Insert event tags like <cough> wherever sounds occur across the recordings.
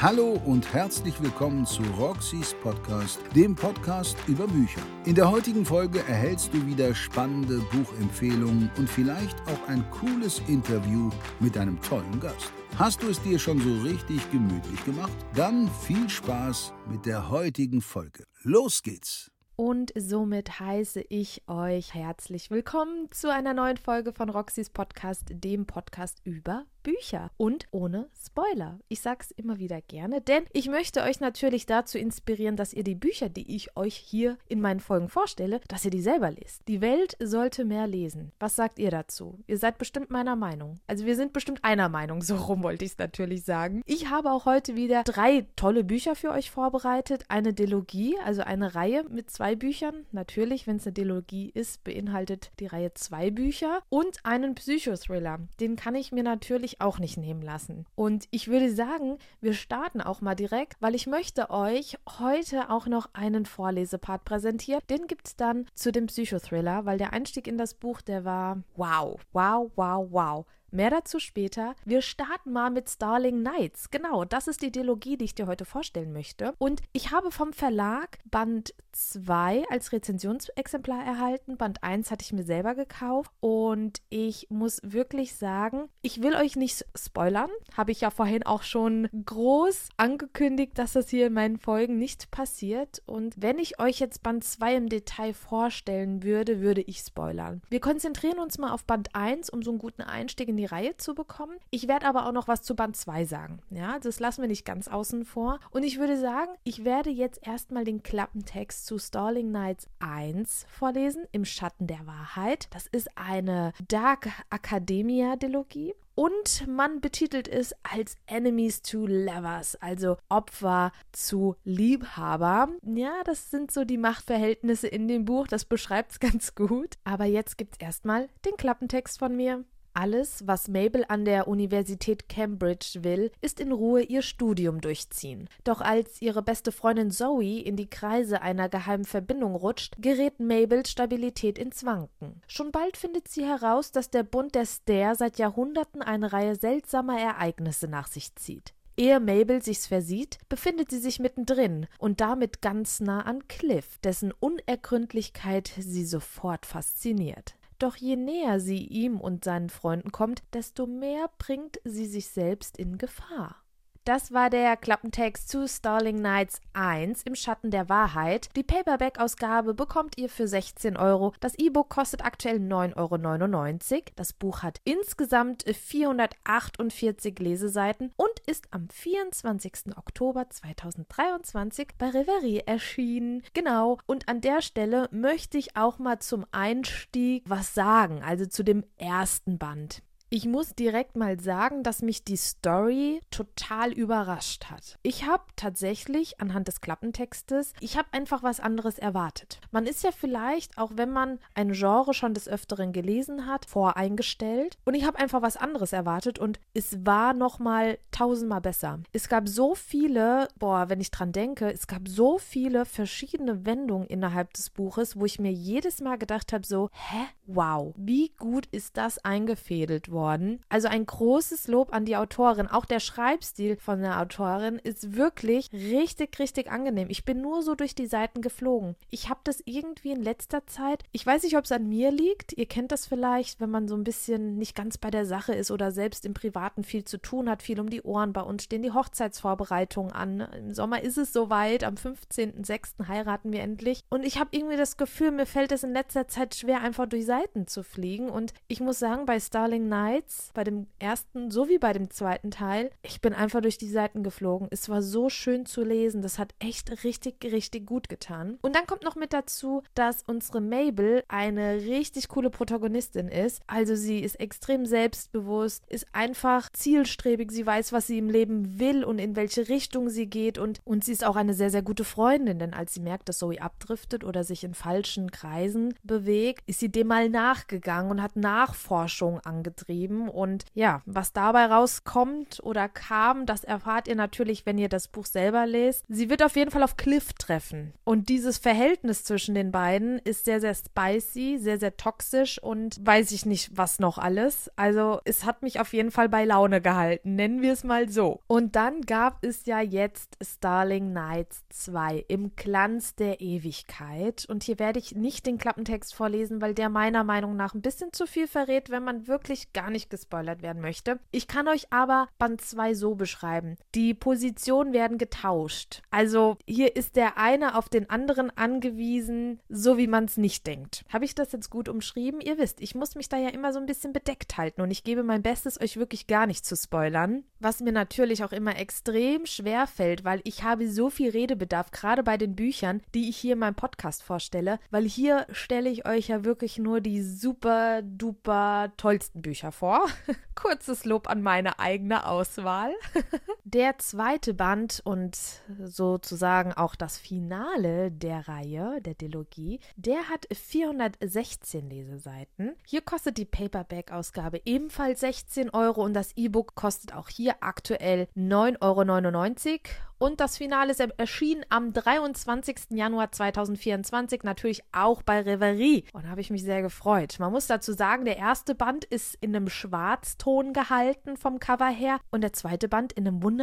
Hallo und herzlich willkommen zu Roxys Podcast, dem Podcast über Bücher. In der heutigen Folge erhältst du wieder spannende Buchempfehlungen und vielleicht auch ein cooles Interview mit einem tollen Gast. Hast du es dir schon so richtig gemütlich gemacht? Dann viel Spaß mit der heutigen Folge. Los geht's! Und somit heiße ich euch herzlich willkommen zu einer neuen Folge von Roxys Podcast, dem Podcast über Bücher und ohne Spoiler. Ich sage es immer wieder gerne, denn ich möchte euch natürlich dazu inspirieren, dass ihr die Bücher, die ich euch hier in meinen Folgen vorstelle, dass ihr die selber lest. Die Welt sollte mehr lesen. Was sagt ihr dazu? Ihr seid bestimmt meiner Meinung. Also wir sind bestimmt einer Meinung, <laughs> so rum wollte ich es natürlich sagen. Ich habe auch heute wieder drei tolle Bücher für euch vorbereitet. Eine Dilogie, also eine Reihe mit zwei Büchern. Natürlich, wenn es eine Dilogie ist, beinhaltet die Reihe zwei Bücher und einen Psychothriller. Den kann ich mir natürlich auch nicht nehmen lassen. Und ich würde sagen, wir starten auch mal direkt, weil ich möchte euch heute auch noch einen Vorlesepart präsentieren. Den gibt es dann zu dem Psychothriller, weil der Einstieg in das Buch, der war wow, wow, wow, wow. Mehr dazu später. Wir starten mal mit Starling Nights. Genau, das ist die Dialogie, die ich dir heute vorstellen möchte. Und ich habe vom Verlag Band 2 als Rezensionsexemplar erhalten. Band 1 hatte ich mir selber gekauft. Und ich muss wirklich sagen, ich will euch nicht spoilern. Habe ich ja vorhin auch schon groß angekündigt, dass das hier in meinen Folgen nicht passiert. Und wenn ich euch jetzt Band 2 im Detail vorstellen würde, würde ich spoilern. Wir konzentrieren uns mal auf Band 1, um so einen guten Einstieg in die Reihe zu bekommen. Ich werde aber auch noch was zu Band 2 sagen. Ja, das lassen wir nicht ganz außen vor. Und ich würde sagen, ich werde jetzt erstmal den Klappentext zu Stalling Knights 1 vorlesen, im Schatten der Wahrheit. Das ist eine Dark Academia Dilogie. Und man betitelt es als Enemies to Lovers, also Opfer zu Liebhaber. Ja, das sind so die Machtverhältnisse in dem Buch, das beschreibt es <laughs> ganz gut. Aber jetzt gibt es erstmal den Klappentext von mir. Alles, was Mabel an der Universität Cambridge will, ist in Ruhe ihr Studium durchziehen. Doch als ihre beste Freundin Zoe in die Kreise einer geheimen Verbindung rutscht, gerät Mabels Stabilität ins Wanken. Schon bald findet sie heraus, dass der Bund der Stair seit Jahrhunderten eine Reihe seltsamer Ereignisse nach sich zieht. Ehe Mabel sich's versieht, befindet sie sich mittendrin und damit ganz nah an Cliff, dessen Unergründlichkeit sie sofort fasziniert. Doch je näher sie ihm und seinen Freunden kommt, desto mehr bringt sie sich selbst in Gefahr. Das war der Klappentext zu Starling Nights 1 im Schatten der Wahrheit. Die Paperback-Ausgabe bekommt ihr für 16 Euro. Das E-Book kostet aktuell 9,99 Euro. Das Buch hat insgesamt 448 Leseseiten und ist am 24. Oktober 2023 bei Reverie erschienen. Genau, und an der Stelle möchte ich auch mal zum Einstieg was sagen, also zu dem ersten Band. Ich muss direkt mal sagen, dass mich die Story total überrascht hat. Ich habe tatsächlich anhand des Klappentextes, ich habe einfach was anderes erwartet. Man ist ja vielleicht, auch wenn man ein Genre schon des Öfteren gelesen hat, voreingestellt und ich habe einfach was anderes erwartet und es war nochmal tausendmal besser. Es gab so viele, boah, wenn ich dran denke, es gab so viele verschiedene Wendungen innerhalb des Buches, wo ich mir jedes Mal gedacht habe, so, hä, wow, wie gut ist das eingefädelt worden? Also ein großes Lob an die Autorin. Auch der Schreibstil von der Autorin ist wirklich richtig, richtig angenehm. Ich bin nur so durch die Seiten geflogen. Ich habe das irgendwie in letzter Zeit, ich weiß nicht, ob es an mir liegt. Ihr kennt das vielleicht, wenn man so ein bisschen nicht ganz bei der Sache ist oder selbst im Privaten viel zu tun hat, viel um die Ohren. Bei uns stehen die Hochzeitsvorbereitungen an. Im Sommer ist es soweit. Am 15.06. heiraten wir endlich. Und ich habe irgendwie das Gefühl, mir fällt es in letzter Zeit schwer, einfach durch Seiten zu fliegen. Und ich muss sagen, bei Starling Night Nights, bei dem ersten sowie bei dem zweiten Teil. Ich bin einfach durch die Seiten geflogen. Es war so schön zu lesen. Das hat echt richtig, richtig gut getan. Und dann kommt noch mit dazu, dass unsere Mabel eine richtig coole Protagonistin ist. Also sie ist extrem selbstbewusst, ist einfach zielstrebig. Sie weiß, was sie im Leben will und in welche Richtung sie geht. Und, und sie ist auch eine sehr, sehr gute Freundin, denn als sie merkt, dass Zoe abdriftet oder sich in falschen Kreisen bewegt, ist sie dem mal nachgegangen und hat Nachforschung angetrieben. Und ja, was dabei rauskommt oder kam, das erfahrt ihr natürlich, wenn ihr das Buch selber lest. Sie wird auf jeden Fall auf Cliff treffen. Und dieses Verhältnis zwischen den beiden ist sehr, sehr spicy, sehr, sehr toxisch und weiß ich nicht, was noch alles. Also es hat mich auf jeden Fall bei Laune gehalten, nennen wir es mal so. Und dann gab es ja jetzt Starling Nights 2 im Glanz der Ewigkeit. Und hier werde ich nicht den Klappentext vorlesen, weil der meiner Meinung nach ein bisschen zu viel verrät, wenn man wirklich gar nicht gespoilert werden möchte. Ich kann euch aber Band 2 so beschreiben. Die Positionen werden getauscht. Also hier ist der eine auf den anderen angewiesen, so wie man es nicht denkt. Habe ich das jetzt gut umschrieben? Ihr wisst, ich muss mich da ja immer so ein bisschen bedeckt halten und ich gebe mein Bestes, euch wirklich gar nicht zu spoilern. Was mir natürlich auch immer extrem schwer fällt, weil ich habe so viel Redebedarf, gerade bei den Büchern, die ich hier in meinem Podcast vorstelle, weil hier stelle ich euch ja wirklich nur die super duper tollsten Bücher vor. <laughs> Kurzes Lob an meine eigene Auswahl. <laughs> der zweite Band und sozusagen auch das Finale der Reihe, der Dilogie, der hat 416 Leseseiten. Hier kostet die Paperback-Ausgabe ebenfalls 16 Euro und das E-Book kostet auch hier aktuell 9,99 Euro und das Finale ist erschienen am 23. Januar 2024, natürlich auch bei Reverie. Und da habe ich mich sehr gefreut. Man muss dazu sagen, der erste Band ist in einem Schwarzton gehalten vom Cover her und der zweite Band in einem wunderschönen,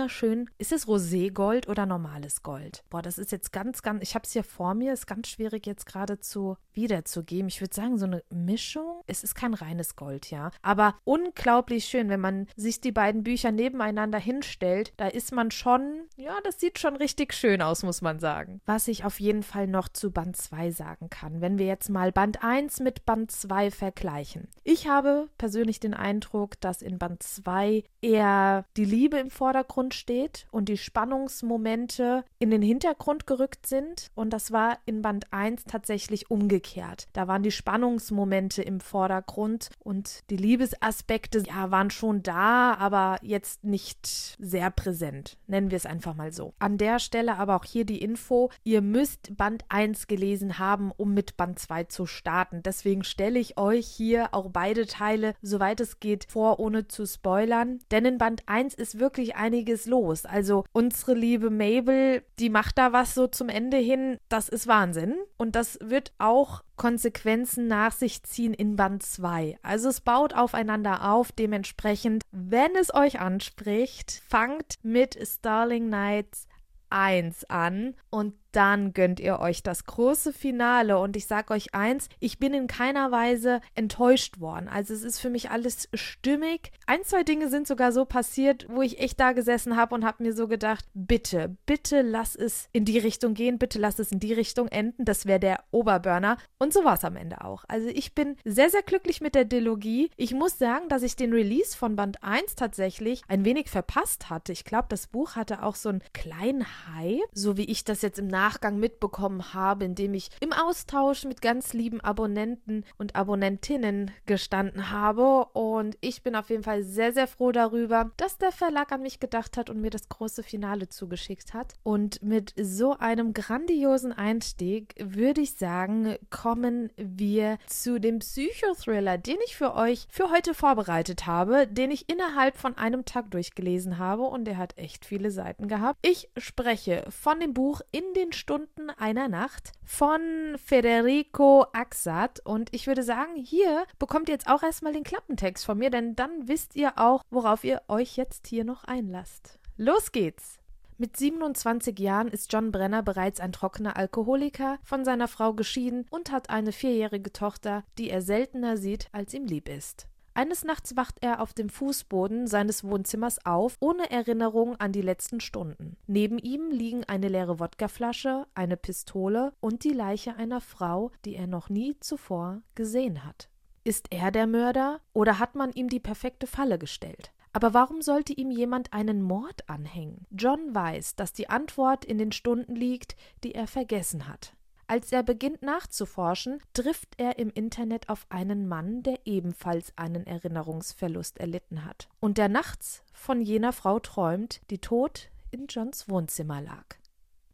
ist es Roségold oder normales Gold? Boah, das ist jetzt ganz, ganz, ich habe es hier vor mir, ist ganz schwierig jetzt gerade zu wiederzugeben. Ich würde sagen, so eine Mischung. Es ist kein reines Gold, ja. Aber unglaublich schön, wenn man sich die beiden Bücher nebeneinander hinstellt, da ist man schon, ja, das sieht schon richtig schön aus, muss man sagen. Was ich auf jeden Fall noch zu Band 2 sagen kann, wenn wir jetzt mal Band 1 mit Band 2 vergleichen. Ich habe persönlich den Eindruck, dass in Band 2 eher die Liebe im Vordergrund steht und die Spannungsmomente in den Hintergrund gerückt sind. Und das war in Band 1 tatsächlich umgekehrt. Da waren die Spannungsmomente im Vordergrund und die Liebesaspekte ja, waren schon da, aber jetzt nicht sehr präsent. Nennen wir es einfach mal so. An der Stelle aber auch hier die Info, ihr müsst Band 1 gelesen haben, um mit Band 2 zu starten. Deswegen stelle ich euch hier auch beide Teile, soweit es geht, vor, ohne zu spoilern. Denn in Band 1 ist wirklich einiges los. Also unsere liebe Mabel, die macht da was so zum Ende hin. Das ist Wahnsinn. Und das wird auch Konsequenzen nach sich ziehen in Band 2. Also es baut aufeinander auf, dementsprechend, wenn es euch anspricht, fangt mit Starling Nights 1 an und dann gönnt ihr euch das große Finale. Und ich sage euch eins, ich bin in keiner Weise enttäuscht worden. Also es ist für mich alles stimmig. Ein, zwei Dinge sind sogar so passiert, wo ich echt da gesessen habe und habe mir so gedacht, bitte, bitte lass es in die Richtung gehen, bitte lass es in die Richtung enden. Das wäre der Oberburner. Und so war es am Ende auch. Also ich bin sehr, sehr glücklich mit der Dilogie. Ich muss sagen, dass ich den Release von Band 1 tatsächlich ein wenig verpasst hatte. Ich glaube, das Buch hatte auch so einen kleinen Hype, so wie ich das jetzt im Nachhinein Nachgang mitbekommen habe, indem ich im Austausch mit ganz lieben Abonnenten und Abonnentinnen gestanden habe. Und ich bin auf jeden Fall sehr, sehr froh darüber, dass der Verlag an mich gedacht hat und mir das große Finale zugeschickt hat. Und mit so einem grandiosen Einstieg würde ich sagen, kommen wir zu dem Psychothriller, den ich für euch für heute vorbereitet habe, den ich innerhalb von einem Tag durchgelesen habe und der hat echt viele Seiten gehabt. Ich spreche von dem Buch In den Stunden einer Nacht von Federico Axat. Und ich würde sagen, hier bekommt ihr jetzt auch erstmal den Klappentext von mir, denn dann wisst ihr auch, worauf ihr euch jetzt hier noch einlasst. Los geht's! Mit 27 Jahren ist John Brenner bereits ein trockener Alkoholiker, von seiner Frau geschieden und hat eine vierjährige Tochter, die er seltener sieht, als ihm lieb ist. Eines Nachts wacht er auf dem Fußboden seines Wohnzimmers auf, ohne Erinnerung an die letzten Stunden. Neben ihm liegen eine leere Wodkaflasche, eine Pistole und die Leiche einer Frau, die er noch nie zuvor gesehen hat. Ist er der Mörder oder hat man ihm die perfekte Falle gestellt? Aber warum sollte ihm jemand einen Mord anhängen? John weiß, dass die Antwort in den Stunden liegt, die er vergessen hat. Als er beginnt nachzuforschen, trifft er im Internet auf einen Mann, der ebenfalls einen Erinnerungsverlust erlitten hat und der nachts von jener Frau träumt, die tot in Johns Wohnzimmer lag.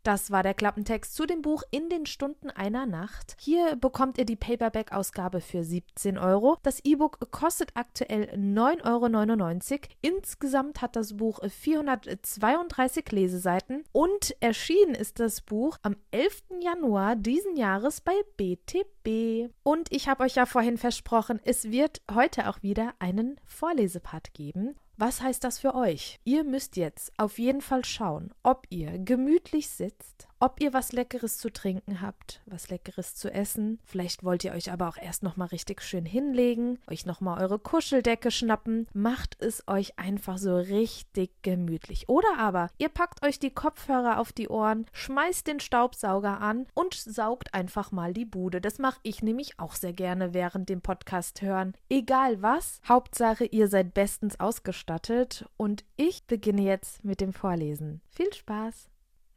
Das war der Klappentext zu dem Buch In den Stunden einer Nacht. Hier bekommt ihr die Paperback-Ausgabe für 17 Euro. Das E-Book kostet aktuell 9,99 Euro. Insgesamt hat das Buch 432 Leseseiten und erschienen ist das Buch am 11. Januar diesen Jahres bei BTB. Und ich habe euch ja vorhin versprochen, es wird heute auch wieder einen Vorlesepart geben. Was heißt das für euch? Ihr müsst jetzt auf jeden Fall schauen, ob ihr gemütlich sitzt, ob ihr was Leckeres zu trinken habt, was Leckeres zu essen. Vielleicht wollt ihr euch aber auch erst nochmal richtig schön hinlegen, euch nochmal eure Kuscheldecke schnappen. Macht es euch einfach so richtig gemütlich. Oder aber ihr packt euch die Kopfhörer auf die Ohren, schmeißt den Staubsauger an und saugt einfach mal die Bude. Das mache ich nämlich auch sehr gerne während dem Podcast hören. Egal was, Hauptsache ihr seid bestens ausgestattet und ich beginne jetzt mit dem Vorlesen. Viel Spaß!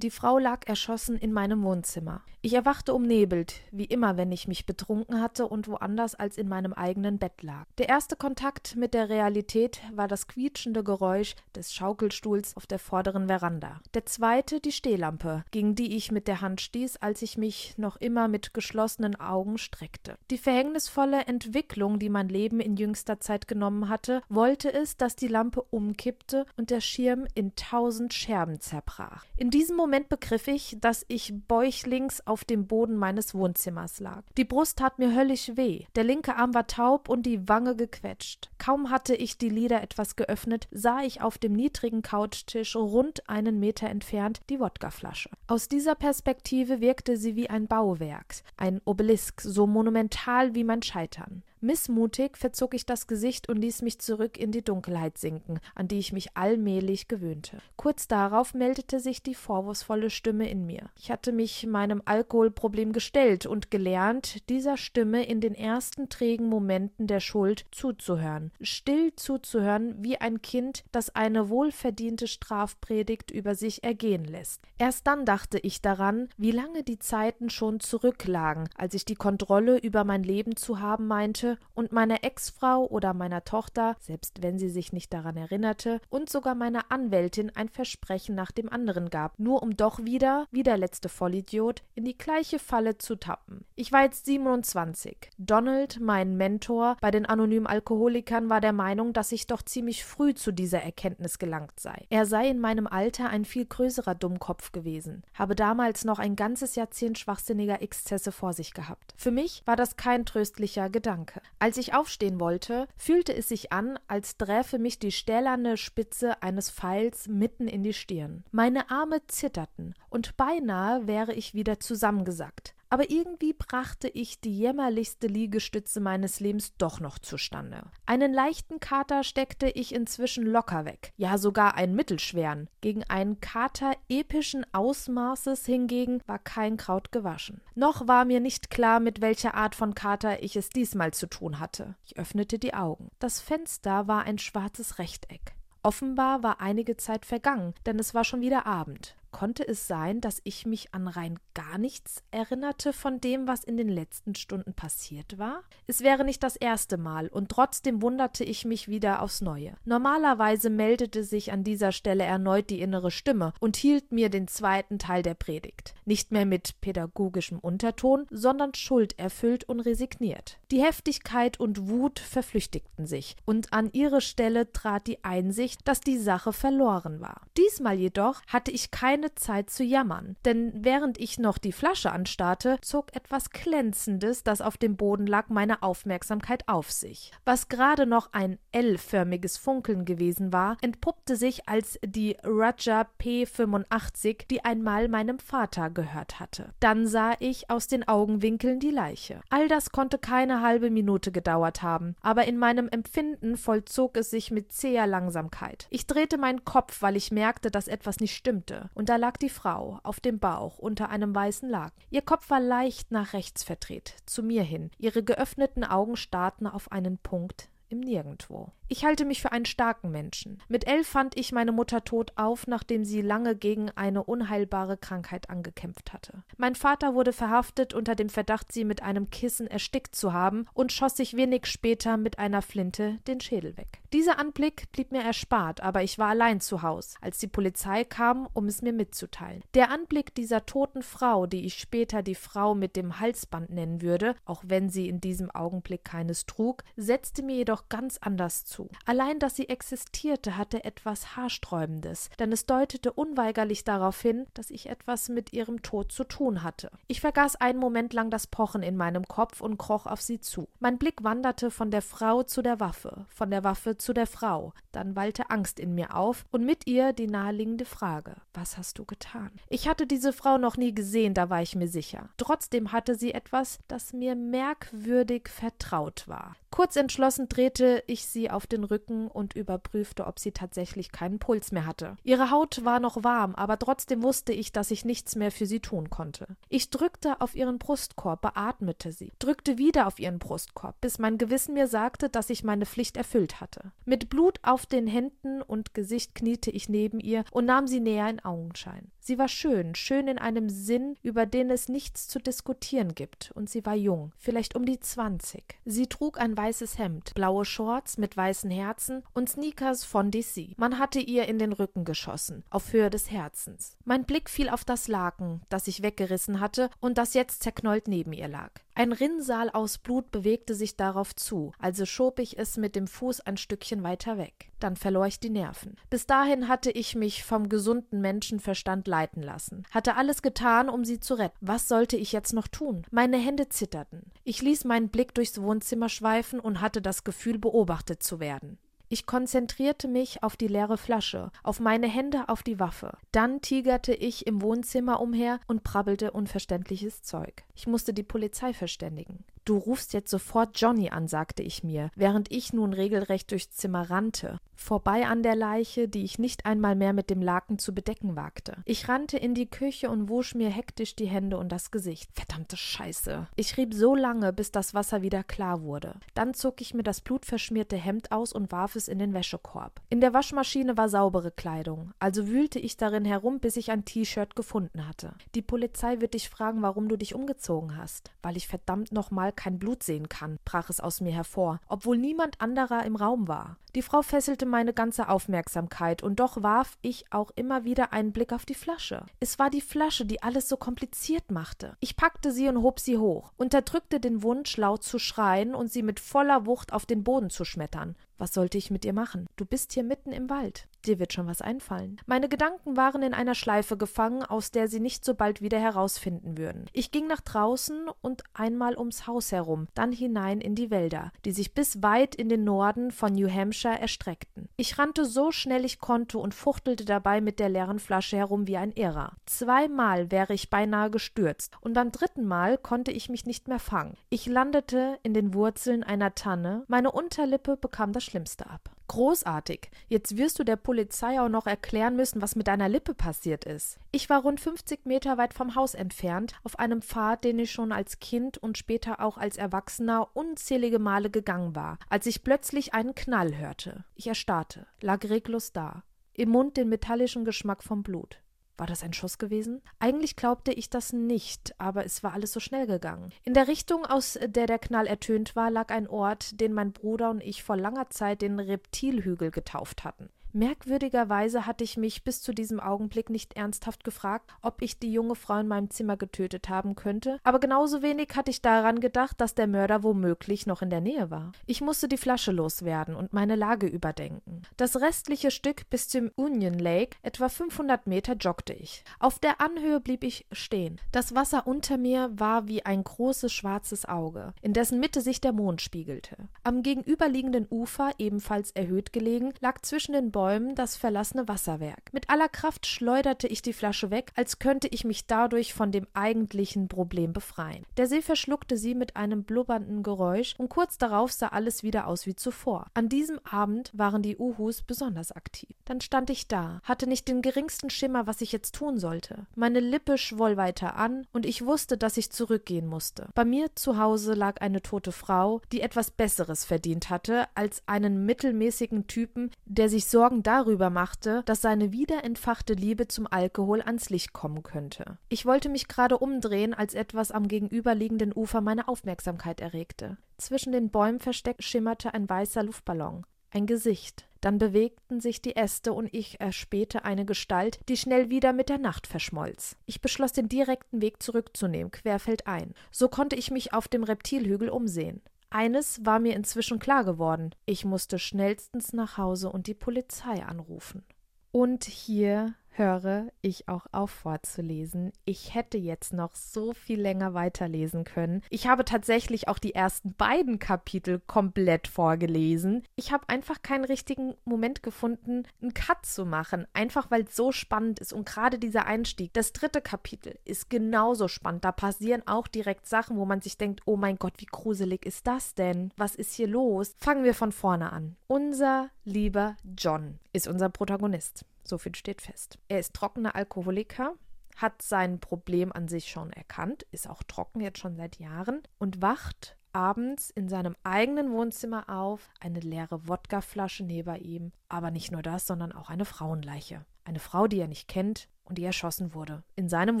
Die Frau lag erschossen in meinem Wohnzimmer. Ich erwachte umnebelt, wie immer, wenn ich mich betrunken hatte und woanders als in meinem eigenen Bett lag. Der erste Kontakt mit der Realität war das quietschende Geräusch des Schaukelstuhls auf der vorderen Veranda. Der zweite die Stehlampe, gegen die ich mit der Hand stieß, als ich mich noch immer mit geschlossenen Augen streckte. Die verhängnisvolle Entwicklung, die mein Leben in jüngster Zeit genommen hatte, wollte es, dass die Lampe umkippte und der Schirm in tausend Scherben zerbrach. In diesem Moment begriff ich, dass ich bäuchlings auf dem Boden meines Wohnzimmers lag. Die Brust tat mir höllisch weh, der linke Arm war taub und die Wange gequetscht. Kaum hatte ich die Lider etwas geöffnet, sah ich auf dem niedrigen Couchtisch rund einen Meter entfernt die Wodkaflasche. Aus dieser Perspektive wirkte sie wie ein Bauwerk, ein Obelisk, so monumental wie mein Scheitern. Missmutig verzog ich das Gesicht und ließ mich zurück in die Dunkelheit sinken, an die ich mich allmählich gewöhnte. Kurz darauf meldete sich die vorwurfsvolle Stimme in mir. Ich hatte mich meinem Alkoholproblem gestellt und gelernt, dieser Stimme in den ersten trägen Momenten der Schuld zuzuhören, still zuzuhören, wie ein Kind, das eine wohlverdiente Strafpredigt über sich ergehen lässt. Erst dann dachte ich daran, wie lange die Zeiten schon zurücklagen, als ich die Kontrolle über mein Leben zu haben meinte, wollte und meiner Ex-Frau oder meiner Tochter, selbst wenn sie sich nicht daran erinnerte, und sogar meiner Anwältin ein Versprechen nach dem anderen gab, nur um doch wieder, wie der letzte Vollidiot, in die gleiche Falle zu tappen. Ich war jetzt 27. Donald, mein Mentor bei den anonymen Alkoholikern, war der Meinung, dass ich doch ziemlich früh zu dieser Erkenntnis gelangt sei. Er sei in meinem Alter ein viel größerer Dummkopf gewesen, habe damals noch ein ganzes Jahrzehnt schwachsinniger Exzesse vor sich gehabt. Für mich war das kein tröstlicher Gedanke. Als ich aufstehen wollte, fühlte es sich an, als träfe mich die stählerne Spitze eines Pfeils mitten in die Stirn. Meine Arme zitterten, und beinahe wäre ich wieder zusammengesackt aber irgendwie brachte ich die jämmerlichste Liegestütze meines Lebens doch noch zustande. Einen leichten Kater steckte ich inzwischen locker weg, ja sogar einen mittelschweren. Gegen einen Kater epischen Ausmaßes hingegen war kein Kraut gewaschen. Noch war mir nicht klar, mit welcher Art von Kater ich es diesmal zu tun hatte. Ich öffnete die Augen. Das Fenster war ein schwarzes Rechteck. Offenbar war einige Zeit vergangen, denn es war schon wieder Abend. Konnte es sein, dass ich mich an rein gar nichts erinnerte von dem, was in den letzten Stunden passiert war? Es wäre nicht das erste Mal, und trotzdem wunderte ich mich wieder aufs Neue. Normalerweise meldete sich an dieser Stelle erneut die innere Stimme und hielt mir den zweiten Teil der Predigt. Nicht mehr mit pädagogischem Unterton, sondern schulderfüllt und resigniert. Die Heftigkeit und Wut verflüchtigten sich, und an ihre Stelle trat die Einsicht, dass die Sache verloren war. Diesmal jedoch hatte ich keine keine Zeit zu jammern, denn während ich noch die Flasche anstarrte, zog etwas Glänzendes, das auf dem Boden lag, meine Aufmerksamkeit auf sich. Was gerade noch ein L-förmiges Funkeln gewesen war, entpuppte sich als die Raja P85, die einmal meinem Vater gehört hatte. Dann sah ich aus den Augenwinkeln die Leiche. All das konnte keine halbe Minute gedauert haben, aber in meinem Empfinden vollzog es sich mit zäher Langsamkeit. Ich drehte meinen Kopf, weil ich merkte, dass etwas nicht stimmte, und da lag die Frau auf dem Bauch unter einem weißen Laken. Ihr Kopf war leicht nach rechts verdreht, zu mir hin. Ihre geöffneten Augen starrten auf einen Punkt im Nirgendwo. Ich halte mich für einen starken Menschen. Mit elf fand ich meine Mutter tot auf, nachdem sie lange gegen eine unheilbare Krankheit angekämpft hatte. Mein Vater wurde verhaftet unter dem Verdacht, sie mit einem Kissen erstickt zu haben und schoss sich wenig später mit einer Flinte den Schädel weg. Dieser Anblick blieb mir erspart, aber ich war allein zu Haus, als die Polizei kam, um es mir mitzuteilen. Der Anblick dieser toten Frau, die ich später die Frau mit dem Halsband nennen würde, auch wenn sie in diesem Augenblick keines trug, setzte mir jedoch ganz anders zu. Allein, dass sie existierte, hatte etwas Haarsträubendes, denn es deutete unweigerlich darauf hin, dass ich etwas mit ihrem Tod zu tun hatte. Ich vergaß einen Moment lang das Pochen in meinem Kopf und kroch auf sie zu. Mein Blick wanderte von der Frau zu der Waffe, von der Waffe zu der Frau. Dann wallte Angst in mir auf und mit ihr die naheliegende Frage: Was hast du getan? Ich hatte diese Frau noch nie gesehen, da war ich mir sicher. Trotzdem hatte sie etwas, das mir merkwürdig vertraut war. Kurz entschlossen drehte ich sie auf den Rücken und überprüfte, ob sie tatsächlich keinen Puls mehr hatte. Ihre Haut war noch warm, aber trotzdem wusste ich, dass ich nichts mehr für sie tun konnte. Ich drückte auf ihren Brustkorb, beatmete sie, drückte wieder auf ihren Brustkorb, bis mein Gewissen mir sagte, dass ich meine Pflicht erfüllt hatte. Mit Blut auf den Händen und Gesicht kniete ich neben ihr und nahm sie näher in Augenschein. Sie war schön, schön in einem Sinn, über den es nichts zu diskutieren gibt, und sie war jung, vielleicht um die zwanzig. Sie trug ein weißes Hemd, blaue Shorts mit weißen Herzen und Sneakers von DC. Man hatte ihr in den Rücken geschossen, auf Höhe des Herzens. Mein Blick fiel auf das Laken, das ich weggerissen hatte und das jetzt zerknollt neben ihr lag. Ein Rinnsal aus Blut bewegte sich darauf zu, also schob ich es mit dem Fuß ein Stückchen weiter weg. Dann verlor ich die Nerven. Bis dahin hatte ich mich vom gesunden Menschenverstand leiten lassen, hatte alles getan, um sie zu retten. Was sollte ich jetzt noch tun? Meine Hände zitterten. Ich ließ meinen Blick durchs Wohnzimmer schweifen und hatte das Gefühl, beobachtet zu werden. Ich konzentrierte mich auf die leere Flasche, auf meine Hände, auf die Waffe. Dann tigerte ich im Wohnzimmer umher und prabbelte unverständliches Zeug. Ich musste die Polizei verständigen. Du rufst jetzt sofort Johnny an, sagte ich mir, während ich nun regelrecht durchs Zimmer rannte, vorbei an der Leiche, die ich nicht einmal mehr mit dem Laken zu bedecken wagte. Ich rannte in die Küche und wusch mir hektisch die Hände und das Gesicht. Verdammte Scheiße. Ich rieb so lange, bis das Wasser wieder klar wurde. Dann zog ich mir das blutverschmierte Hemd aus und warf es in den Wäschekorb. In der Waschmaschine war saubere Kleidung, also wühlte ich darin herum, bis ich ein T-Shirt gefunden hatte. Die Polizei wird dich fragen, warum du dich umgezogen hast, weil ich verdammt nochmal kein Blut sehen kann, brach es aus mir hervor, obwohl niemand anderer im Raum war. Die Frau fesselte meine ganze Aufmerksamkeit, und doch warf ich auch immer wieder einen Blick auf die Flasche. Es war die Flasche, die alles so kompliziert machte. Ich packte sie und hob sie hoch, unterdrückte den Wunsch, laut zu schreien und sie mit voller Wucht auf den Boden zu schmettern. Was sollte ich mit ihr machen? Du bist hier mitten im Wald. Dir wird schon was einfallen. Meine Gedanken waren in einer Schleife gefangen, aus der sie nicht so bald wieder herausfinden würden. Ich ging nach draußen und einmal ums Haus herum, dann hinein in die Wälder, die sich bis weit in den Norden von New Hampshire erstreckten. Ich rannte so schnell ich konnte und fuchtelte dabei mit der leeren Flasche herum wie ein Irrer. Zweimal wäre ich beinahe gestürzt, und beim dritten Mal konnte ich mich nicht mehr fangen. Ich landete in den Wurzeln einer Tanne, meine Unterlippe bekam das Schlimmste ab. Großartig. Jetzt wirst du der Polizei auch noch erklären müssen, was mit deiner Lippe passiert ist. Ich war rund 50 Meter weit vom Haus entfernt, auf einem Pfad, den ich schon als Kind und später auch als Erwachsener unzählige Male gegangen war, als ich plötzlich einen Knall hörte. Ich erstarrte, lag reglos da, im Mund den metallischen Geschmack vom Blut. War das ein Schuss gewesen? Eigentlich glaubte ich das nicht, aber es war alles so schnell gegangen. In der Richtung, aus der der Knall ertönt war, lag ein Ort, den mein Bruder und ich vor langer Zeit den Reptilhügel getauft hatten. Merkwürdigerweise hatte ich mich bis zu diesem Augenblick nicht ernsthaft gefragt, ob ich die junge Frau in meinem Zimmer getötet haben könnte, aber genauso wenig hatte ich daran gedacht, dass der Mörder womöglich noch in der Nähe war. Ich musste die Flasche loswerden und meine Lage überdenken. Das restliche Stück bis zum Union Lake, etwa 500 Meter, joggte ich. Auf der Anhöhe blieb ich stehen. Das Wasser unter mir war wie ein großes schwarzes Auge, in dessen Mitte sich der Mond spiegelte. Am gegenüberliegenden Ufer, ebenfalls erhöht gelegen, lag zwischen den Bäumen Bäumen das verlassene Wasserwerk. Mit aller Kraft schleuderte ich die Flasche weg, als könnte ich mich dadurch von dem eigentlichen Problem befreien. Der See verschluckte sie mit einem blubbernden Geräusch und kurz darauf sah alles wieder aus wie zuvor. An diesem Abend waren die Uhus besonders aktiv. Dann stand ich da, hatte nicht den geringsten Schimmer, was ich jetzt tun sollte. Meine Lippe schwoll weiter an und ich wusste, dass ich zurückgehen musste. Bei mir zu Hause lag eine tote Frau, die etwas Besseres verdient hatte als einen mittelmäßigen Typen, der sich Sorgen darüber machte, dass seine wiederentfachte Liebe zum Alkohol ans Licht kommen könnte. Ich wollte mich gerade umdrehen, als etwas am gegenüberliegenden Ufer meine Aufmerksamkeit erregte. Zwischen den Bäumen versteckt schimmerte ein weißer Luftballon. Ein Gesicht. Dann bewegten sich die Äste und ich erspähte eine Gestalt, die schnell wieder mit der Nacht verschmolz. Ich beschloss, den direkten Weg zurückzunehmen, querfeldein. So konnte ich mich auf dem Reptilhügel umsehen. Eines war mir inzwischen klar geworden. Ich musste schnellstens nach Hause und die Polizei anrufen. Und hier höre ich auch auf vorzulesen. Ich hätte jetzt noch so viel länger weiterlesen können. Ich habe tatsächlich auch die ersten beiden Kapitel komplett vorgelesen. Ich habe einfach keinen richtigen Moment gefunden, einen Cut zu machen, einfach weil es so spannend ist und gerade dieser Einstieg. Das dritte Kapitel ist genauso spannend. Da passieren auch direkt Sachen, wo man sich denkt, oh mein Gott, wie gruselig ist das denn? Was ist hier los? Fangen wir von vorne an. Unser lieber John ist unser Protagonist. So viel steht fest. Er ist trockener Alkoholiker, hat sein Problem an sich schon erkannt, ist auch trocken jetzt schon seit Jahren und wacht abends in seinem eigenen Wohnzimmer auf, eine leere Wodkaflasche neben ihm, aber nicht nur das, sondern auch eine Frauenleiche. Eine Frau, die er nicht kennt, und die erschossen wurde in seinem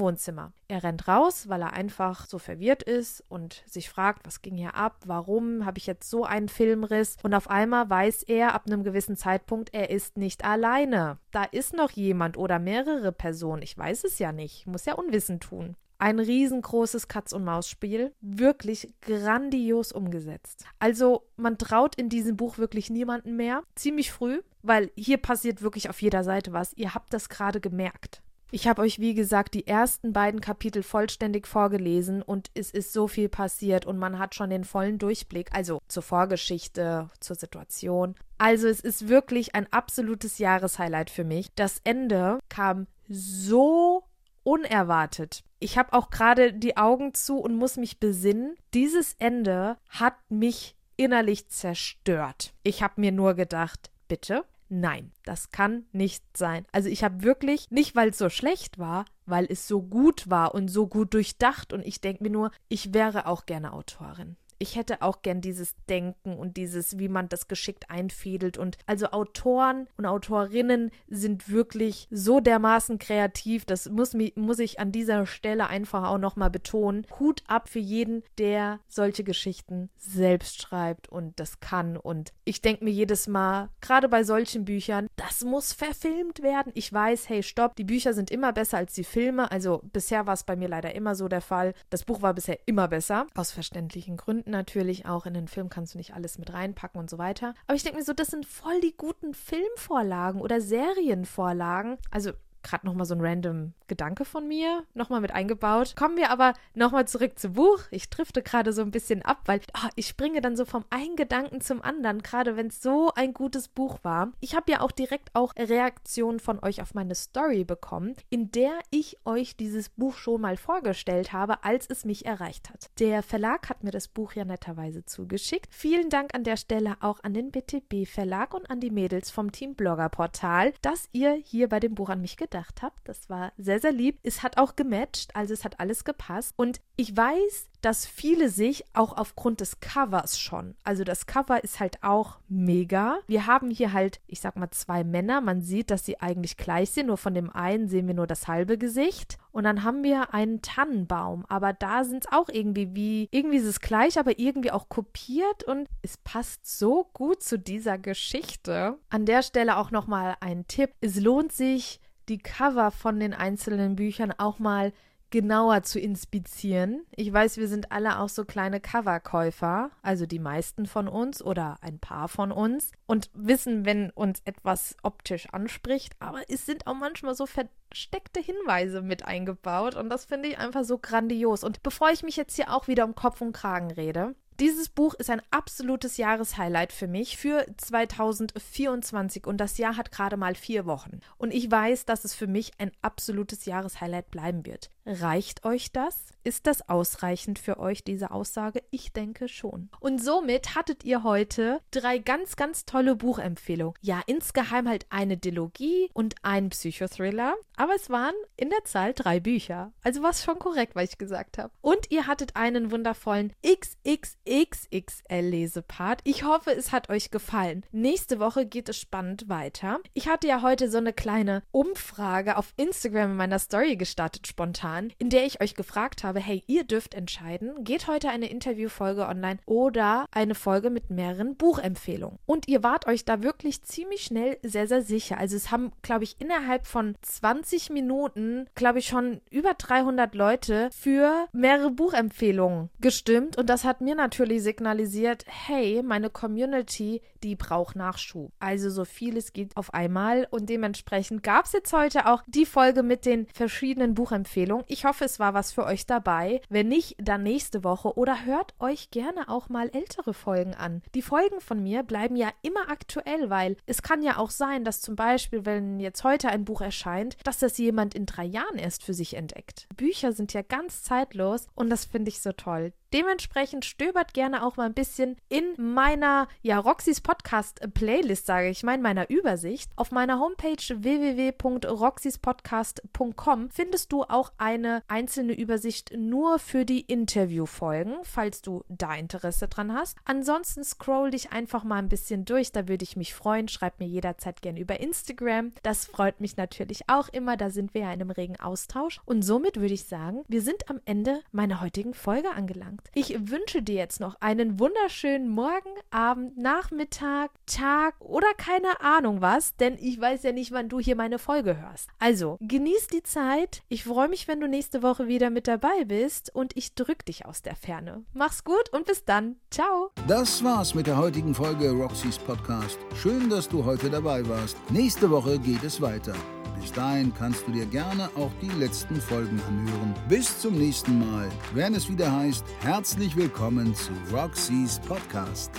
Wohnzimmer. Er rennt raus, weil er einfach so verwirrt ist und sich fragt, was ging hier ab, warum habe ich jetzt so einen Filmriss und auf einmal weiß er ab einem gewissen Zeitpunkt, er ist nicht alleine. Da ist noch jemand oder mehrere Personen, ich weiß es ja nicht, muss ja unwissend tun. Ein riesengroßes Katz-und-Maus-Spiel, wirklich grandios umgesetzt. Also man traut in diesem Buch wirklich niemanden mehr, ziemlich früh, weil hier passiert wirklich auf jeder Seite was. Ihr habt das gerade gemerkt. Ich habe euch, wie gesagt, die ersten beiden Kapitel vollständig vorgelesen und es ist so viel passiert und man hat schon den vollen Durchblick, also zur Vorgeschichte, zur Situation. Also es ist wirklich ein absolutes Jahreshighlight für mich. Das Ende kam so unerwartet. Ich habe auch gerade die Augen zu und muss mich besinnen. Dieses Ende hat mich innerlich zerstört. Ich habe mir nur gedacht, bitte, Nein, das kann nicht sein. Also ich habe wirklich, nicht weil es so schlecht war, weil es so gut war und so gut durchdacht und ich denke mir nur, ich wäre auch gerne Autorin ich hätte auch gern dieses Denken und dieses, wie man das geschickt einfädelt. Und also Autoren und Autorinnen sind wirklich so dermaßen kreativ. Das muss, muss ich an dieser Stelle einfach auch nochmal betonen. Hut ab für jeden, der solche Geschichten selbst schreibt und das kann. Und ich denke mir jedes Mal, gerade bei solchen Büchern, das muss verfilmt werden. Ich weiß, hey, stopp, die Bücher sind immer besser als die Filme. Also bisher war es bei mir leider immer so der Fall. Das Buch war bisher immer besser, aus verständlichen Gründen natürlich auch. In den Film kannst du nicht alles mit reinpacken und so weiter. Aber ich denke mir so, das sind voll die guten Filmvorlagen oder Serienvorlagen. Also gerade nochmal so ein random Gedanke von mir, nochmal mit eingebaut. Kommen wir aber nochmal zurück zum Buch. Ich drifte gerade so ein bisschen ab, weil oh, ich springe dann so vom einen Gedanken zum anderen, gerade wenn es so ein gutes Buch war. Ich habe ja auch direkt auch Reaktionen von euch auf meine Story bekommen, in der ich euch dieses Buch schon mal vorgestellt habe, als es mich erreicht hat. Der Verlag hat mir das Buch ja netterweise zugeschickt. Vielen Dank an der Stelle auch an den BTB Verlag und an die Mädels vom Team Blogger Portal, dass ihr hier bei dem Buch an mich gedacht gedacht habt. Das war sehr, sehr lieb. Es hat auch gematcht, also es hat alles gepasst. Und ich weiß, dass viele sich auch aufgrund des Covers schon, also das Cover ist halt auch mega. Wir haben hier halt, ich sag mal, zwei Männer. Man sieht, dass sie eigentlich gleich sind, nur von dem einen sehen wir nur das halbe Gesicht. Und dann haben wir einen Tannenbaum, aber da sind es auch irgendwie wie, irgendwie ist es gleich, aber irgendwie auch kopiert und es passt so gut zu dieser Geschichte. An der Stelle auch nochmal ein Tipp. Es lohnt sich, die Cover von den einzelnen Büchern auch mal genauer zu inspizieren. Ich weiß, wir sind alle auch so kleine Coverkäufer, also die meisten von uns oder ein paar von uns und wissen, wenn uns etwas optisch anspricht, aber es sind auch manchmal so versteckte Hinweise mit eingebaut und das finde ich einfach so grandios. Und bevor ich mich jetzt hier auch wieder um Kopf und Kragen rede, Dieses Buch ist ein absolutes Jahreshighlight für mich für 2024 und das Jahr hat gerade mal vier Wochen. Und ich weiß, dass es für mich ein absolutes Jahreshighlight bleiben wird. Reicht euch das? Ist das ausreichend für euch, diese Aussage? Ich denke schon. Und somit hattet ihr heute drei ganz, ganz tolle Buchempfehlungen. Ja, insgeheim halt eine Dilogie und ein Psychothriller, aber es waren in der Zahl drei Bücher. Also war es schon korrekt, was ich gesagt habe. Und ihr hattet einen wundervollen XXXXL-Lesepart. Ich hoffe, es hat euch gefallen. Nächste Woche geht es spannend weiter. Ich hatte ja heute so eine kleine Umfrage auf Instagram in meiner Story gestartet, spontan in der ich euch gefragt habe, hey, ihr dürft entscheiden, geht heute eine Interviewfolge online oder eine Folge mit mehreren Buchempfehlungen. Und ihr wart euch da wirklich ziemlich schnell sehr, sehr sicher. Also es haben, glaube ich, innerhalb von 20 Minuten, glaube ich, schon über 300 Leute für mehrere Buchempfehlungen gestimmt. Und das hat mir natürlich signalisiert, hey, meine Community, die braucht Nachschub. Also so vieles geht auf einmal und dementsprechend gab es jetzt heute auch die Folge mit den verschiedenen Buchempfehlungen. Ich hoffe, es war was für euch dabei. Wenn nicht, dann nächste Woche oder hört euch gerne auch mal ältere Folgen an. Die Folgen von mir bleiben ja immer aktuell, weil es kann ja auch sein, dass zum Beispiel, wenn jetzt heute ein Buch erscheint, dass das jemand in drei Jahren erst für sich entdeckt. Bücher sind ja ganz zeitlos und das finde ich so toll. Dementsprechend stöbert gerne auch mal ein bisschen in meiner, ja, Roxys Podcast Playlist, sage ich mal, in meiner Übersicht. Auf meiner Homepage www.roxyspodcast.com findest du auch eine einzelne Übersicht nur für die Interviewfolgen, falls du da Interesse dran hast. Ansonsten scroll dich einfach mal ein bisschen durch, da würde ich mich freuen. Schreib mir jederzeit gerne über Instagram. Das freut mich natürlich auch immer, da sind wir ja in einem regen Austausch. Und somit würde ich sagen, wir sind am Ende meiner heutigen Folge angelangt angelangt. Ich wünsche dir jetzt noch einen wunderschönen Morgen, Abend, Nachmittag, Tag oder keine Ahnung was, denn ich weiß ja nicht, wann du hier meine Folge hörst. Also, genieß die Zeit. Ich freue mich, wenn du nächste Woche wieder mit dabei bist und ich drück dich aus der Ferne. Mach's gut und bis dann. Ciao. Das war's mit der heutigen Folge Roxys Podcast. Schön, dass du heute dabei warst. Nächste Woche geht es weiter. Bis dahin kannst du dir gerne auch die letzten Folgen anhören. Bis zum nächsten Mal, wenn es wieder heißt, herzlich willkommen zu Roxys Podcast.